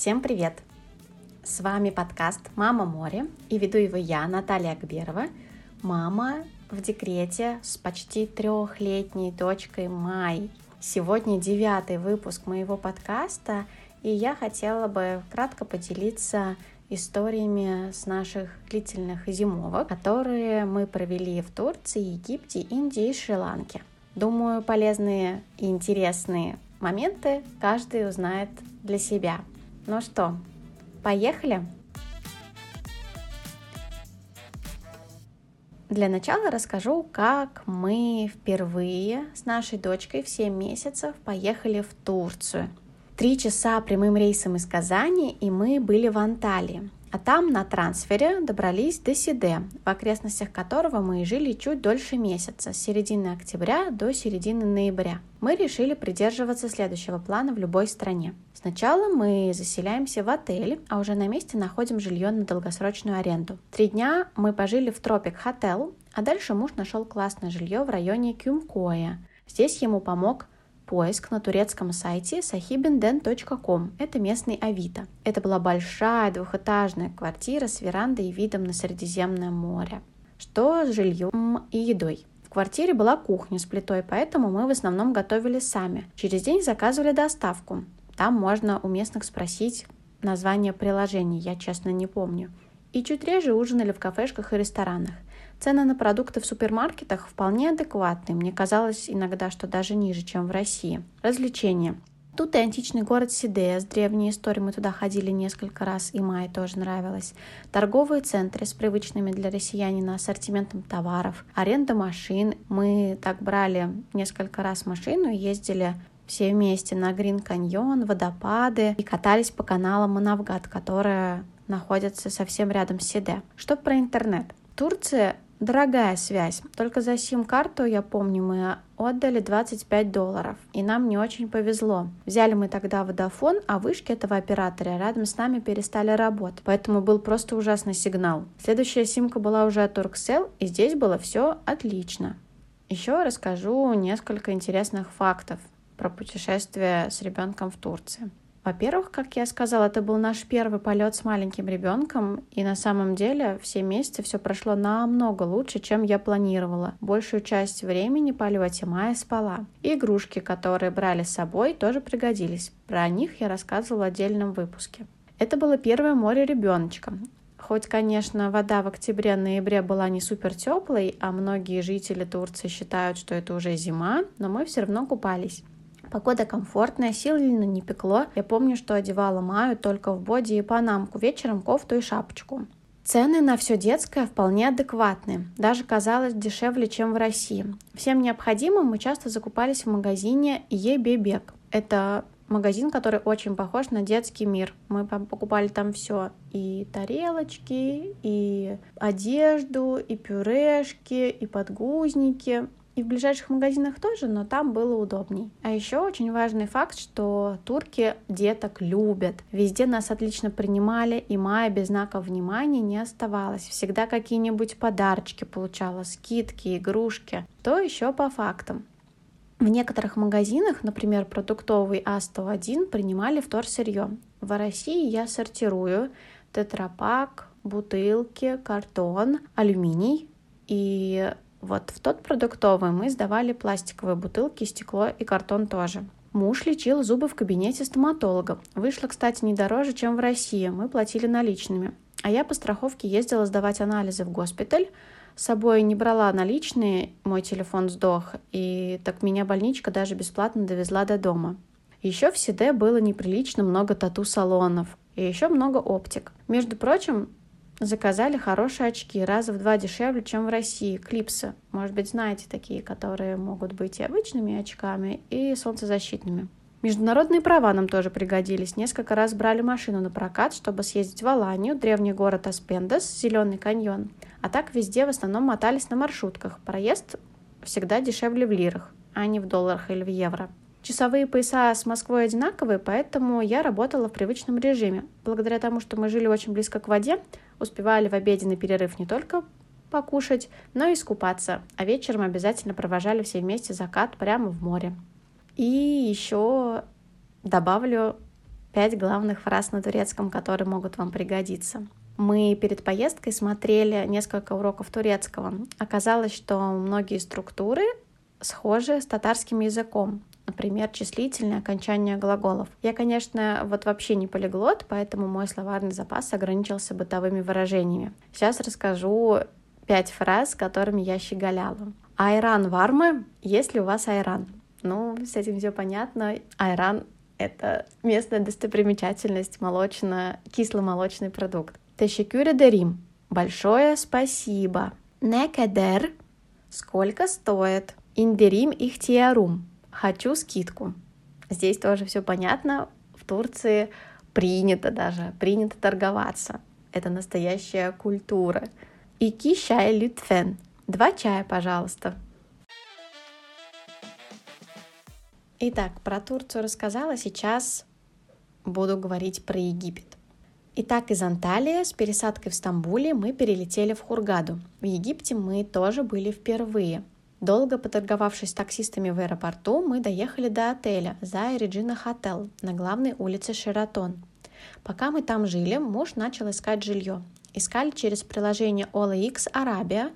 Всем привет! С вами подкаст «Мама море» и веду его я, Наталья Акберова, мама в декрете с почти трехлетней дочкой Май. Сегодня девятый выпуск моего подкаста, и я хотела бы кратко поделиться историями с наших длительных зимовок, которые мы провели в Турции, Египте, Индии и Шри-Ланке. Думаю, полезные и интересные моменты каждый узнает для себя. Ну что, поехали? Для начала расскажу, как мы впервые с нашей дочкой в 7 месяцев поехали в Турцию. Три часа прямым рейсом из Казани, и мы были в Анталии. А там на трансфере добрались до Сиде, в окрестностях которого мы жили чуть дольше месяца, с середины октября до середины ноября. Мы решили придерживаться следующего плана в любой стране. Сначала мы заселяемся в отель, а уже на месте находим жилье на долгосрочную аренду. Три дня мы пожили в Тропик Хотел, а дальше муж нашел классное жилье в районе Кюмкоя. Здесь ему помог поиск на турецком сайте sahibinden.com. Это местный Авито. Это была большая двухэтажная квартира с верандой и видом на Средиземное море. Что с жильем и едой? В квартире была кухня с плитой, поэтому мы в основном готовили сами. Через день заказывали доставку. Там можно у местных спросить название приложений, я честно не помню. И чуть реже ужинали в кафешках и ресторанах. Цены на продукты в супермаркетах вполне адекватные. Мне казалось иногда, что даже ниже, чем в России. Развлечения. Тут и античный город Сидея с древней историей. Мы туда ходили несколько раз, и Май тоже нравилось. Торговые центры с привычными для россиянина ассортиментом товаров. Аренда машин. Мы так брали несколько раз машину и ездили все вместе на Грин Каньон, водопады и катались по каналам Манавгат, которые находятся совсем рядом с Сиде. Что про интернет? Турция Дорогая связь. Только за сим-карту, я помню, мы отдали 25 долларов. И нам не очень повезло. Взяли мы тогда водофон, а вышки этого оператора рядом с нами перестали работать. Поэтому был просто ужасный сигнал. Следующая симка была уже от Turkcell, и здесь было все отлично. Еще расскажу несколько интересных фактов про путешествие с ребенком в Турции. Во-первых, как я сказала, это был наш первый полет с маленьким ребенком, и на самом деле все месяцы все прошло намного лучше, чем я планировала. Большую часть времени полете Майя спала. И игрушки, которые брали с собой, тоже пригодились. Про них я рассказывала в отдельном выпуске. Это было первое море ребеночка. Хоть, конечно, вода в октябре-ноябре была не супер теплой, а многие жители Турции считают, что это уже зима, но мы все равно купались. Погода комфортная, сильно не пекло. Я помню, что одевала Маю только в боди и панамку, вечером кофту и шапочку. Цены на все детское вполне адекватные, даже казалось дешевле, чем в России. Всем необходимым мы часто закупались в магазине Ебебек. Это магазин, который очень похож на детский мир. Мы покупали там все. И тарелочки, и одежду, и пюрешки, и подгузники. И в ближайших магазинах тоже, но там было удобней. А еще очень важный факт, что турки деток любят. Везде нас отлично принимали, и Майя без знаков внимания не оставалась. Всегда какие-нибудь подарочки получала, скидки, игрушки. То еще по фактам. В некоторых магазинах, например, продуктовый А101, принимали вторсырье. В России я сортирую тетрапак, бутылки, картон, алюминий. И вот в тот продуктовый мы сдавали пластиковые бутылки, стекло и картон тоже. Муж лечил зубы в кабинете стоматолога. Вышло, кстати, не дороже, чем в России. Мы платили наличными. А я по страховке ездила сдавать анализы в госпиталь. С собой не брала наличные, мой телефон сдох, и так меня больничка даже бесплатно довезла до дома. Еще в Сиде было неприлично много тату-салонов, и еще много оптик. Между прочим, Заказали хорошие очки, раза в два дешевле, чем в России. Клипсы. Может быть, знаете такие, которые могут быть и обычными очками, и солнцезащитными. Международные права нам тоже пригодились. Несколько раз брали машину на прокат, чтобы съездить в Аланию, древний город Аспендес, Зеленый каньон. А так везде в основном мотались на маршрутках. Проезд всегда дешевле в лирах, а не в долларах или в евро. Часовые пояса с Москвой одинаковые, поэтому я работала в привычном режиме. Благодаря тому, что мы жили очень близко к воде, успевали в обеденный перерыв не только покушать, но и искупаться, а вечером обязательно провожали все вместе закат прямо в море. И еще добавлю пять главных фраз на турецком, которые могут вам пригодиться. Мы перед поездкой смотрели несколько уроков турецкого. Оказалось, что многие структуры схожи с татарским языком. Например, числительные окончания глаголов. Я, конечно, вот вообще не полиглот, поэтому мой словарный запас ограничился бытовыми выражениями. Сейчас расскажу пять фраз, которыми я щеголяла. Айран вармы, есть ли у вас айран? Ну, с этим все понятно. Айран — это местная достопримечательность, молочно, кисломолочный продукт. Тешекюре дерим. Большое спасибо. Некедер. Сколько стоит? Индерим ихтиарум. Хочу скидку. Здесь тоже все понятно. В Турции принято даже, принято торговаться. Это настоящая культура. Ики чай лютфен. Два чая, пожалуйста. Итак, про Турцию рассказала, сейчас буду говорить про Египет. Итак, из Анталии с пересадкой в Стамбуле мы перелетели в Хургаду. В Египте мы тоже были впервые. Долго поторговавшись с таксистами в аэропорту, мы доехали до отеля Зая Реджина Хотел на главной улице Шератон. Пока мы там жили, муж начал искать жилье. Искали через приложение OLX Арабия,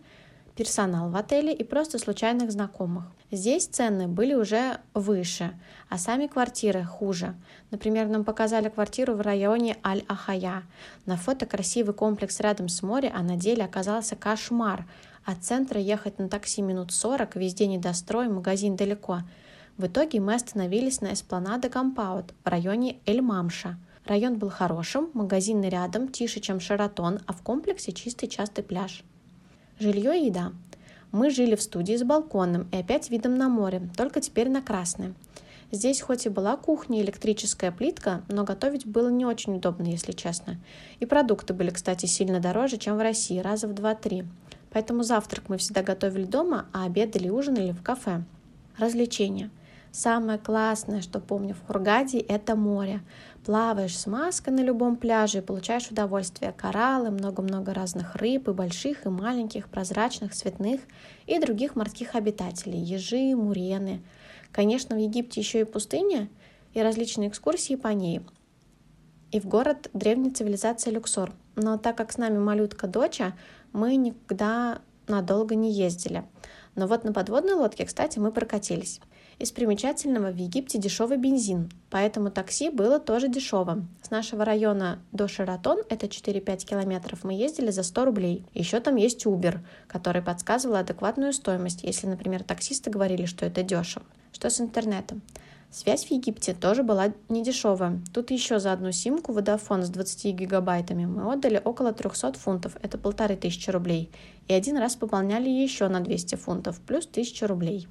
персонал в отеле и просто случайных знакомых. Здесь цены были уже выше, а сами квартиры хуже. Например, нам показали квартиру в районе Аль-Ахая. На фото красивый комплекс рядом с морем, а на деле оказался кошмар. От центра ехать на такси минут 40, везде недострой, магазин далеко. В итоге мы остановились на Эспланада Compound в районе Эль-Мамша. Район был хорошим, магазины рядом, тише, чем Шератон, а в комплексе чистый частный пляж. Жилье и еда. Мы жили в студии с балконом и опять видом на море, только теперь на красное. Здесь хоть и была кухня и электрическая плитка, но готовить было не очень удобно, если честно. И продукты были, кстати, сильно дороже, чем в России, раза в 2-3. Поэтому завтрак мы всегда готовили дома, а обедали и ужинали в кафе. Развлечения. Самое классное, что помню в Хургаде, это море. Плаваешь с маской на любом пляже и получаешь удовольствие. Кораллы, много-много разных рыб, и больших, и маленьких, прозрачных, цветных, и других морских обитателей. Ежи, мурены. Конечно, в Египте еще и пустыня, и различные экскурсии по ней. И в город древней цивилизации Люксор. Но так как с нами малютка доча, мы никогда надолго не ездили. Но вот на подводной лодке, кстати, мы прокатились. Из примечательного в Египте дешевый бензин, поэтому такси было тоже дешево. С нашего района до Шаратон, это 4-5 километров, мы ездили за 100 рублей. Еще там есть Uber, который подсказывал адекватную стоимость, если, например, таксисты говорили, что это дешево. Что с интернетом? Связь в Египте тоже была не дешевая. Тут еще за одну симку Vodafone с 20 гигабайтами мы отдали около 300 фунтов, это полторы тысячи рублей. И один раз пополняли еще на 200 фунтов, плюс 1000 рублей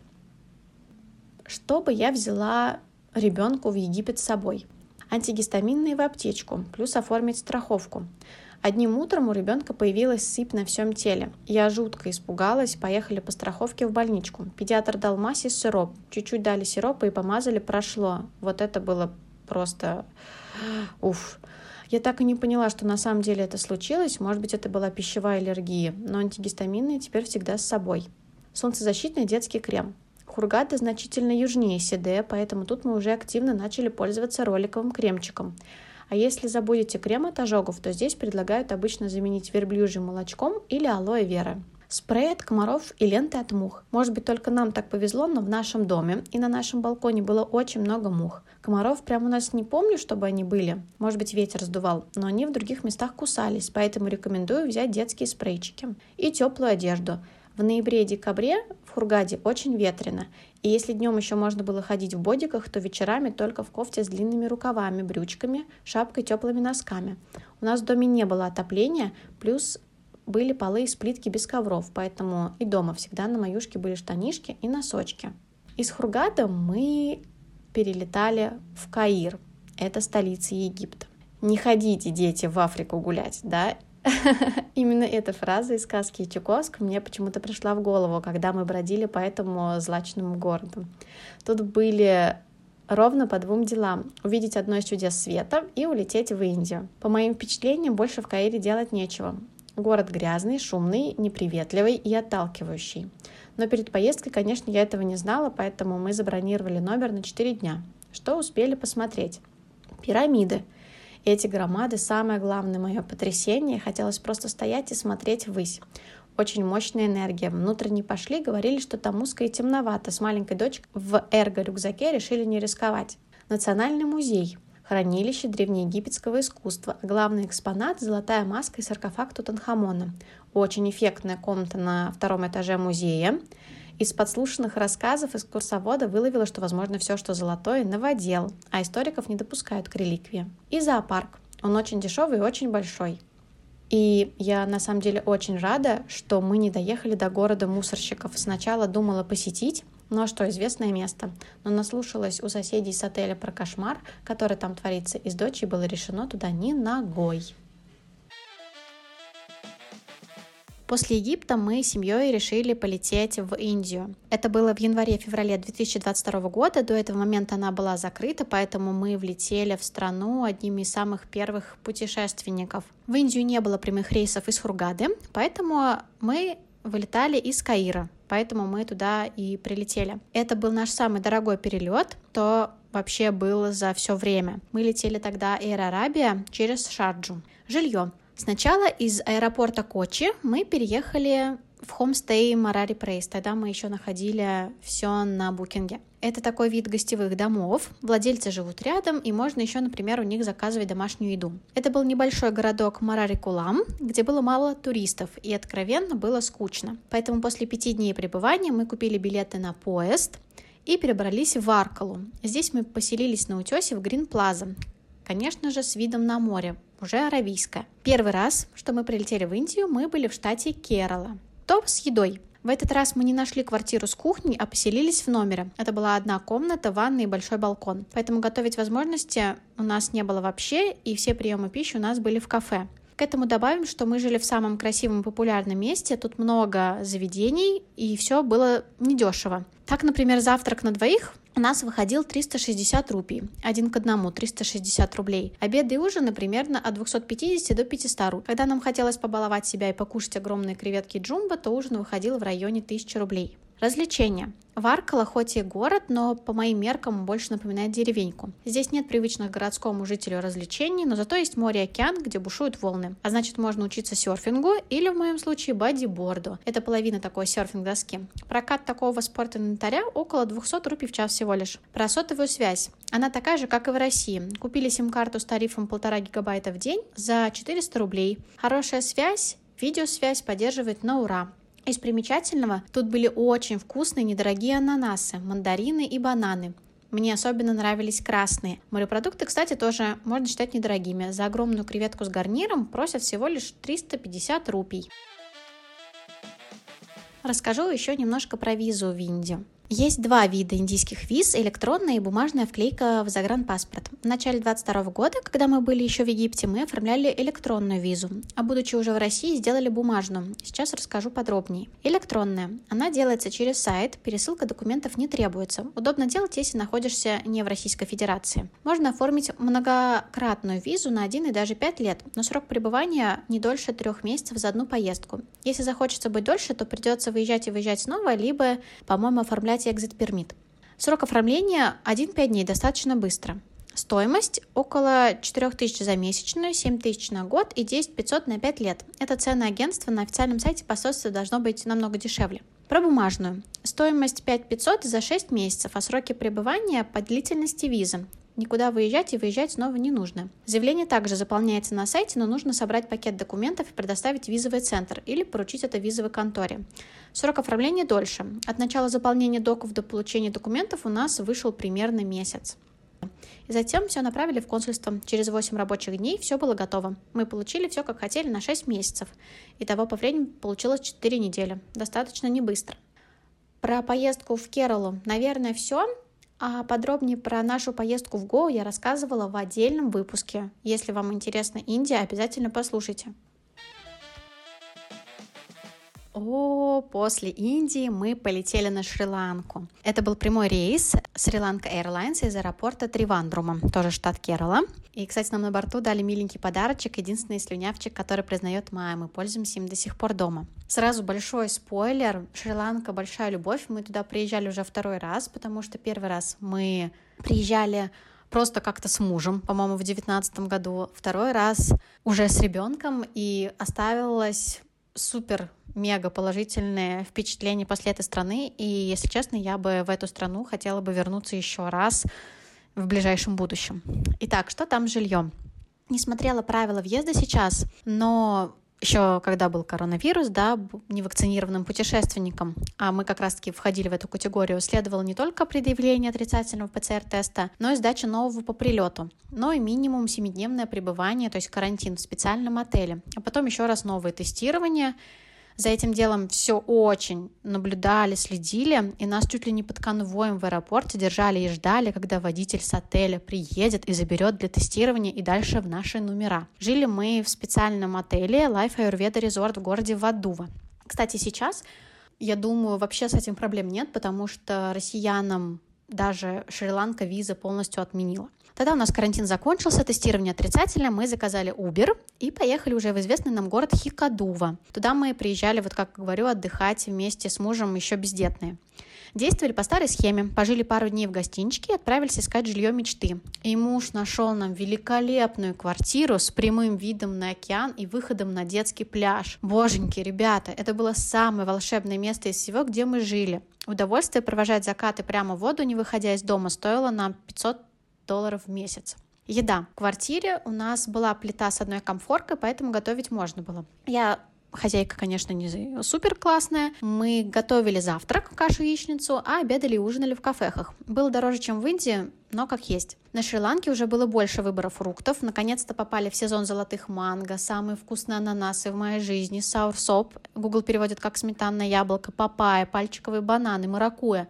чтобы я взяла ребенку в Египет с собой. Антигистаминные в аптечку, плюс оформить страховку. Одним утром у ребенка появилась сыпь на всем теле. Я жутко испугалась, поехали по страховке в больничку. Педиатр дал массе сироп. Чуть-чуть дали сиропа и помазали, прошло. Вот это было просто... Уф. Я так и не поняла, что на самом деле это случилось. Может быть, это была пищевая аллергия. Но антигистаминные теперь всегда с собой. Солнцезащитный детский крем. Хургада значительно южнее Сиде, поэтому тут мы уже активно начали пользоваться роликовым кремчиком. А если забудете крем от ожогов, то здесь предлагают обычно заменить верблюжьим молочком или алоэ вера. Спрей от комаров и ленты от мух. Может быть, только нам так повезло, но в нашем доме и на нашем балконе было очень много мух. Комаров прямо у нас не помню, чтобы они были. Может быть, ветер сдувал, но они в других местах кусались, поэтому рекомендую взять детские спрейчики. И теплую одежду. В ноябре и декабре в Хургаде очень ветрено, и если днем еще можно было ходить в бодиках, то вечерами только в кофте с длинными рукавами, брючками, шапкой, теплыми носками. У нас в доме не было отопления, плюс были полы из плитки без ковров, поэтому и дома всегда на маюшке были штанишки и носочки. Из Хургада мы перелетали в Каир, это столица Египта. Не ходите, дети, в Африку гулять, да, Именно эта фраза из сказки Чуковск мне почему-то пришла в голову, когда мы бродили по этому злачному городу. Тут были ровно по двум делам. Увидеть одно из чудес света и улететь в Индию. По моим впечатлениям, больше в Каире делать нечего. Город грязный, шумный, неприветливый и отталкивающий. Но перед поездкой, конечно, я этого не знала, поэтому мы забронировали номер на 4 дня. Что успели посмотреть? Пирамиды. Эти громады — самое главное мое потрясение. Хотелось просто стоять и смотреть ввысь. Очень мощная энергия. Внутренне пошли, говорили, что там узко и темновато. С маленькой дочкой в эрго-рюкзаке решили не рисковать. Национальный музей хранилище древнеегипетского искусства, а главный экспонат – золотая маска и саркофаг Тутанхамона. Очень эффектная комната на втором этаже музея. Из подслушанных рассказов экскурсовода выловила, что, возможно, все, что золотое, новодел, а историков не допускают к реликвии. И зоопарк. Он очень дешевый и очень большой. И я на самом деле очень рада, что мы не доехали до города мусорщиков. Сначала думала посетить, ну а что, известное место. Но наслушалась у соседей с отеля про кошмар, который там творится, и с дочей было решено туда ни ногой. После Египта мы с семьей решили полететь в Индию. Это было в январе-феврале 2022 года. До этого момента она была закрыта, поэтому мы влетели в страну одними из самых первых путешественников. В Индию не было прямых рейсов из Хургады, поэтому мы вылетали из Каира, поэтому мы туда и прилетели. Это был наш самый дорогой перелет, то вообще был за все время. Мы летели тогда Air Arabia через Шарджу. Жилье. Сначала из аэропорта Кочи мы переехали в хомстей Марари Прейс. Тогда мы еще находили все на букинге. Это такой вид гостевых домов. Владельцы живут рядом, и можно еще, например, у них заказывать домашнюю еду. Это был небольшой городок Марари Кулам, где было мало туристов, и откровенно было скучно. Поэтому после пяти дней пребывания мы купили билеты на поезд и перебрались в Аркалу. Здесь мы поселились на утесе в Грин Плаза, конечно же, с видом на море, уже аравийское. Первый раз, что мы прилетели в Индию, мы были в штате Керала. То с едой. В этот раз мы не нашли квартиру с кухней, а поселились в номере. Это была одна комната, ванна и большой балкон. Поэтому готовить возможности у нас не было вообще, и все приемы пищи у нас были в кафе. К этому добавим, что мы жили в самом красивом и популярном месте, тут много заведений, и все было недешево. Так, например, завтрак на двоих у нас выходил 360 рупий, один к одному, 360 рублей. Обеды и ужины примерно от 250 до 500 рублей. Когда нам хотелось побаловать себя и покушать огромные креветки джумба, то ужин выходил в районе 1000 рублей. Развлечения. Варкала хоть и город, но по моим меркам больше напоминает деревеньку. Здесь нет привычных городскому жителю развлечений, но зато есть море и океан, где бушуют волны. А значит, можно учиться серфингу или, в моем случае, бодиборду. Это половина такой серфинг-доски. Прокат такого спорта инвентаря около 200 рупий в час всего лишь. Про сотовую связь. Она такая же, как и в России. Купили сим-карту с тарифом 1,5 гигабайта в день за 400 рублей. Хорошая связь, видеосвязь поддерживает на ура. Из примечательного тут были очень вкусные недорогие ананасы, мандарины и бананы. Мне особенно нравились красные. Морепродукты, кстати, тоже можно считать недорогими. За огромную креветку с гарниром просят всего лишь 350 рупий. Расскажу еще немножко про визу в Индию. Есть два вида индийских виз – электронная и бумажная вклейка в загранпаспорт. В начале 2022 года, когда мы были еще в Египте, мы оформляли электронную визу, а будучи уже в России, сделали бумажную. Сейчас расскажу подробнее. Электронная. Она делается через сайт, пересылка документов не требуется. Удобно делать, если находишься не в Российской Федерации. Можно оформить многократную визу на 1 и даже 5 лет, но срок пребывания не дольше трех месяцев за одну поездку. Если захочется быть дольше, то придется выезжать и выезжать снова, либо, по-моему, оформлять кстати, экзит пермит. Срок оформления 1-5 дней, достаточно быстро. Стоимость около 4000 за месячную, 7000 на год и 10 500 на 5 лет. Это цены агентства на официальном сайте посольства должно быть намного дешевле. Про бумажную. Стоимость 5 500 за 6 месяцев, а сроки пребывания по длительности визы. Никуда выезжать и выезжать снова не нужно. Заявление также заполняется на сайте, но нужно собрать пакет документов и предоставить визовый центр или поручить это визовой конторе. Срок оформления дольше. От начала заполнения доков до получения документов у нас вышел примерно месяц. И затем все направили в консульство. Через 8 рабочих дней все было готово. Мы получили все, как хотели, на 6 месяцев. Итого по времени получилось 4 недели. Достаточно не быстро. Про поездку в Кералу, наверное, все. А подробнее про нашу поездку в Гоу я рассказывала в отдельном выпуске. Если вам интересна Индия, обязательно послушайте. О, после Индии мы полетели на Шри-Ланку. Это был прямой рейс Шри-Ланка Airlines из аэропорта Тривандрума, тоже штат Керала. И, кстати, нам на борту дали миленький подарочек, единственный слюнявчик, который признает Майя. Мы пользуемся им до сих пор дома. Сразу большой спойлер. Шри-Ланка большая любовь. Мы туда приезжали уже второй раз, потому что первый раз мы приезжали просто как-то с мужем, по-моему, в девятнадцатом году, второй раз уже с ребенком, и оставилось супер мега положительное впечатление после этой страны, и, если честно, я бы в эту страну хотела бы вернуться еще раз в ближайшем будущем. Итак, что там с жильем? Не смотрела правила въезда сейчас, но еще когда был коронавирус, да, невакцинированным путешественникам, а мы как раз-таки входили в эту категорию, следовало не только предъявление отрицательного ПЦР-теста, но и сдача нового по прилету, но и минимум 7-дневное пребывание, то есть карантин в специальном отеле, а потом еще раз новое тестирование, за этим делом все очень наблюдали, следили, и нас чуть ли не под конвоем в аэропорте держали и ждали, когда водитель с отеля приедет и заберет для тестирования и дальше в наши номера. Жили мы в специальном отеле Life Ayurveda Resort в городе Вадува. Кстати, сейчас, я думаю, вообще с этим проблем нет, потому что россиянам даже Шри-Ланка виза полностью отменила. Тогда у нас карантин закончился, тестирование отрицательное, мы заказали Uber и поехали уже в известный нам город Хикадува. Туда мы приезжали, вот как говорю, отдыхать вместе с мужем еще бездетные. Действовали по старой схеме, пожили пару дней в гостиничке и отправились искать жилье мечты. И муж нашел нам великолепную квартиру с прямым видом на океан и выходом на детский пляж. Боженьки, ребята, это было самое волшебное место из всего, где мы жили. Удовольствие провожать закаты прямо в воду, не выходя из дома, стоило нам 500 долларов в месяц. Еда. В квартире у нас была плита с одной комфоркой, поэтому готовить можно было. Я Хозяйка, конечно, не супер классная. Мы готовили завтрак, кашу яичницу, а обедали и ужинали в кафехах. Было дороже, чем в Индии, но как есть. На Шри-Ланке уже было больше выбора фруктов. Наконец-то попали в сезон золотых манго, самые вкусные ананасы в моей жизни, саурсоп, Google переводит как сметанное яблоко, папайя, пальчиковые бананы, маракуя.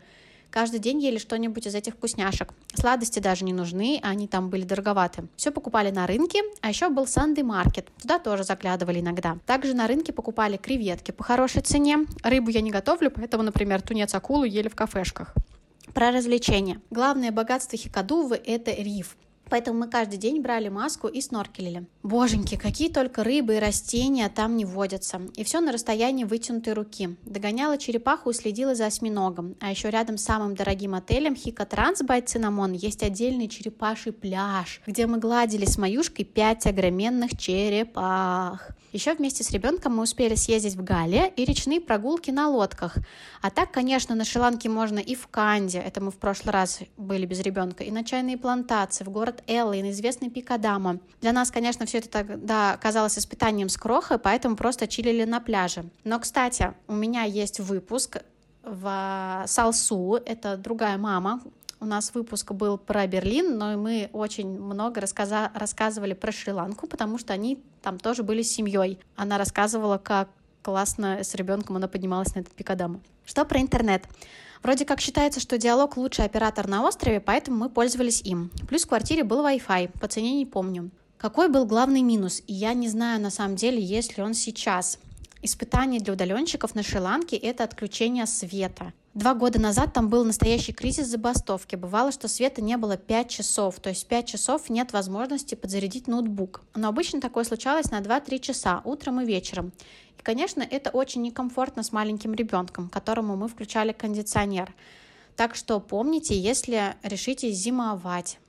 Каждый день ели что-нибудь из этих вкусняшек. Сладости даже не нужны, они там были дороговаты. Все покупали на рынке, а еще был Санды Маркет. Туда тоже заглядывали иногда. Также на рынке покупали креветки по хорошей цене. Рыбу я не готовлю, поэтому, например, тунец акулу ели в кафешках. Про развлечения. Главное богатство Хикадувы – это риф. Поэтому мы каждый день брали маску и сноркелили. Боженьки, какие только рыбы и растения там не водятся. И все на расстоянии вытянутой руки. Догоняла черепаху и следила за осьминогом. А еще рядом с самым дорогим отелем Хика Транс Байт Цинамон есть отдельный черепаший пляж, где мы гладили с Маюшкой пять огроменных черепах. Еще вместе с ребенком мы успели съездить в Гале и речные прогулки на лодках. А так, конечно, на Шри-Ланке можно и в Канде, это мы в прошлый раз были без ребенка, и на чайные плантации, в город И на известный Пикадама. Для нас, конечно, все это тогда казалось испытанием с крохой, поэтому просто чилили на пляже. Но, кстати, у меня есть выпуск в Салсу, это другая мама, у нас выпуск был про Берлин, но мы очень много рассказа- рассказывали про Шри-Ланку, потому что они там тоже были семьей. Она рассказывала, как классно с ребенком она поднималась на этот пикадам. Что про интернет? Вроде как считается, что диалог лучший оператор на острове, поэтому мы пользовались им. Плюс в квартире был Wi-Fi, по цене не помню. Какой был главный минус? И я не знаю на самом деле, есть ли он сейчас. Испытание для удаленщиков на Шри-Ланке – это отключение света. Два года назад там был настоящий кризис забастовки. Бывало, что света не было 5 часов, то есть 5 часов нет возможности подзарядить ноутбук. Но обычно такое случалось на 2-3 часа, утром и вечером. И, конечно, это очень некомфортно с маленьким ребенком, которому мы включали кондиционер. Так что помните, если решите зимовать.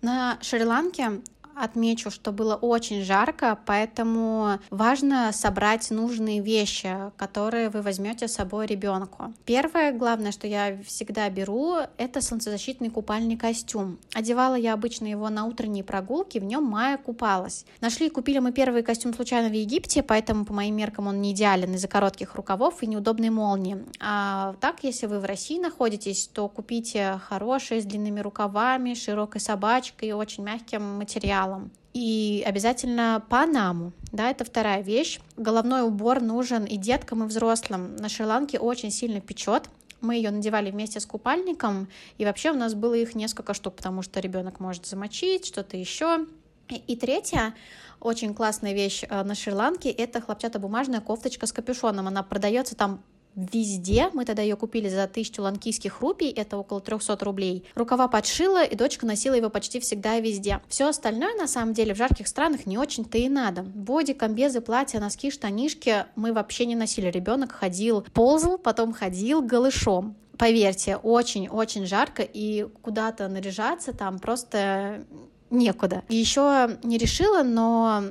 На Шри-Ланке отмечу, что было очень жарко, поэтому важно собрать нужные вещи, которые вы возьмете с собой ребенку. Первое, главное, что я всегда беру, это солнцезащитный купальный костюм. Одевала я обычно его на утренние прогулки, в нем Майя купалась. Нашли и купили мы первый костюм случайно в Египте, поэтому по моим меркам он не идеален из-за коротких рукавов и неудобной молнии. А так, если вы в России находитесь, то купите хороший с длинными рукавами, широкой собачкой и очень мягким материалом материалом. И обязательно панаму, да, это вторая вещь. Головной убор нужен и деткам, и взрослым. На Шри-Ланке очень сильно печет, мы ее надевали вместе с купальником, и вообще у нас было их несколько штук, потому что ребенок может замочить, что-то еще. И, и третья очень классная вещь э, на Шри-Ланке — это хлопчатобумажная кофточка с капюшоном. Она продается там везде. Мы тогда ее купили за тысячу ланкийских рупий, это около 300 рублей. Рукава подшила, и дочка носила его почти всегда и везде. Все остальное, на самом деле, в жарких странах не очень-то и надо. Боди, комбезы, платья, носки, штанишки мы вообще не носили. Ребенок ходил, ползал, потом ходил голышом. поверьте, очень-очень жарко, и куда-то наряжаться там просто некуда. Еще не решила, но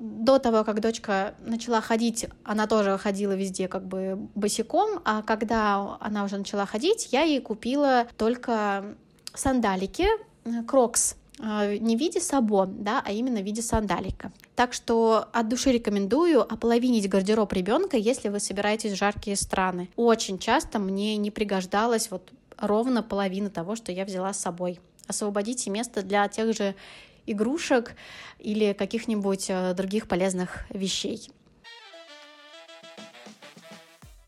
до того, как дочка начала ходить, она тоже ходила везде как бы босиком, а когда она уже начала ходить, я ей купила только сандалики Crocs э, не в виде сабо, да, а именно в виде сандалика. Так что от души рекомендую ополовинить гардероб ребенка, если вы собираетесь в жаркие страны. Очень часто мне не пригождалось вот ровно половина того, что я взяла с собой. Освободите место для тех же игрушек или каких-нибудь э, других полезных вещей.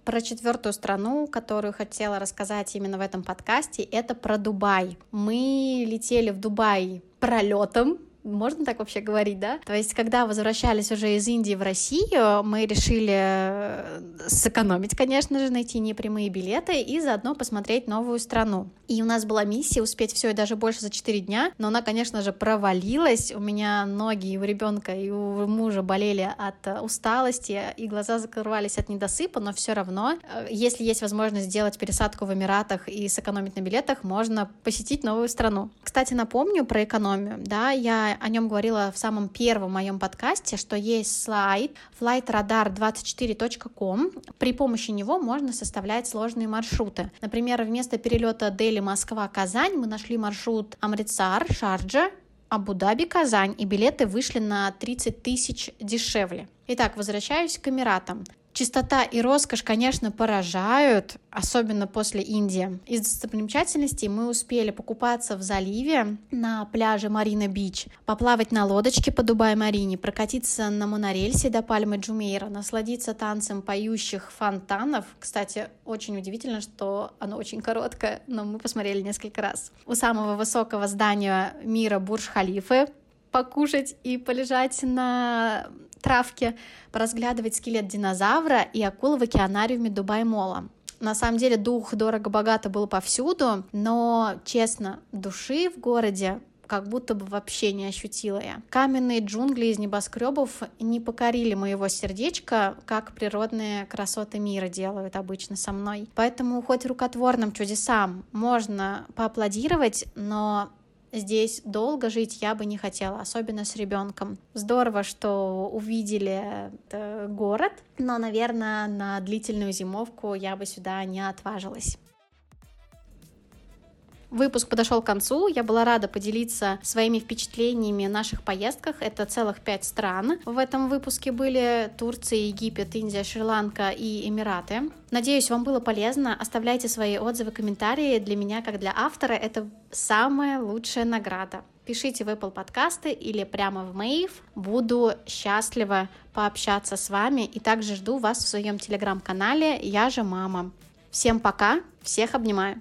Про четвертую страну, которую хотела рассказать именно в этом подкасте, это про Дубай. Мы летели в Дубай пролетом, можно так вообще говорить, да? То есть, когда возвращались уже из Индии в Россию, мы решили э, сэкономить, конечно же, найти непрямые билеты и заодно посмотреть новую страну. И у нас была миссия успеть все и даже больше за 4 дня, но она, конечно же, провалилась. У меня ноги и у ребенка, и у мужа болели от э, усталости, и глаза закрывались от недосыпа, но все равно, э, если есть возможность сделать пересадку в Эмиратах и сэкономить на билетах, можно посетить новую страну. Кстати, напомню про экономию, да, я о нем говорила в самом первом моем подкасте, что есть слайд flightradar24.com. При помощи него можно составлять сложные маршруты. Например, вместо перелета Дели, Москва, Казань мы нашли маршрут Амрицар, Шарджа, Абу-Даби, Казань, и билеты вышли на 30 тысяч дешевле. Итак, возвращаюсь к Эмиратам. Чистота и роскошь, конечно, поражают, особенно после Индии. Из достопримечательностей мы успели покупаться в заливе на пляже Марина Бич, поплавать на лодочке по Дубай-Марине, прокатиться на монорельсе до Пальмы Джумейра, насладиться танцем поющих фонтанов. Кстати, очень удивительно, что оно очень короткое, но мы посмотрели несколько раз. У самого высокого здания мира Бурж-Халифы покушать и полежать на травке, поразглядывать скелет динозавра и акулы в океанариуме Дубай-Мола. На самом деле дух дорого-богато был повсюду, но, честно, души в городе как будто бы вообще не ощутила я. Каменные джунгли из небоскребов не покорили моего сердечка, как природные красоты мира делают обычно со мной. Поэтому хоть рукотворным чудесам можно поаплодировать, но Здесь долго жить я бы не хотела, особенно с ребенком. Здорово, что увидели город, но, наверное, на длительную зимовку я бы сюда не отважилась. Выпуск подошел к концу. Я была рада поделиться своими впечатлениями о наших поездках. Это целых пять стран. В этом выпуске были Турция, Египет, Индия, Шри-Ланка и Эмираты. Надеюсь, вам было полезно. Оставляйте свои отзывы, комментарии. Для меня, как для автора, это самая лучшая награда. Пишите в Apple подкасты или прямо в Мэйв. Буду счастлива пообщаться с вами и также жду вас в своем телеграм-канале «Я же мама». Всем пока, всех обнимаю.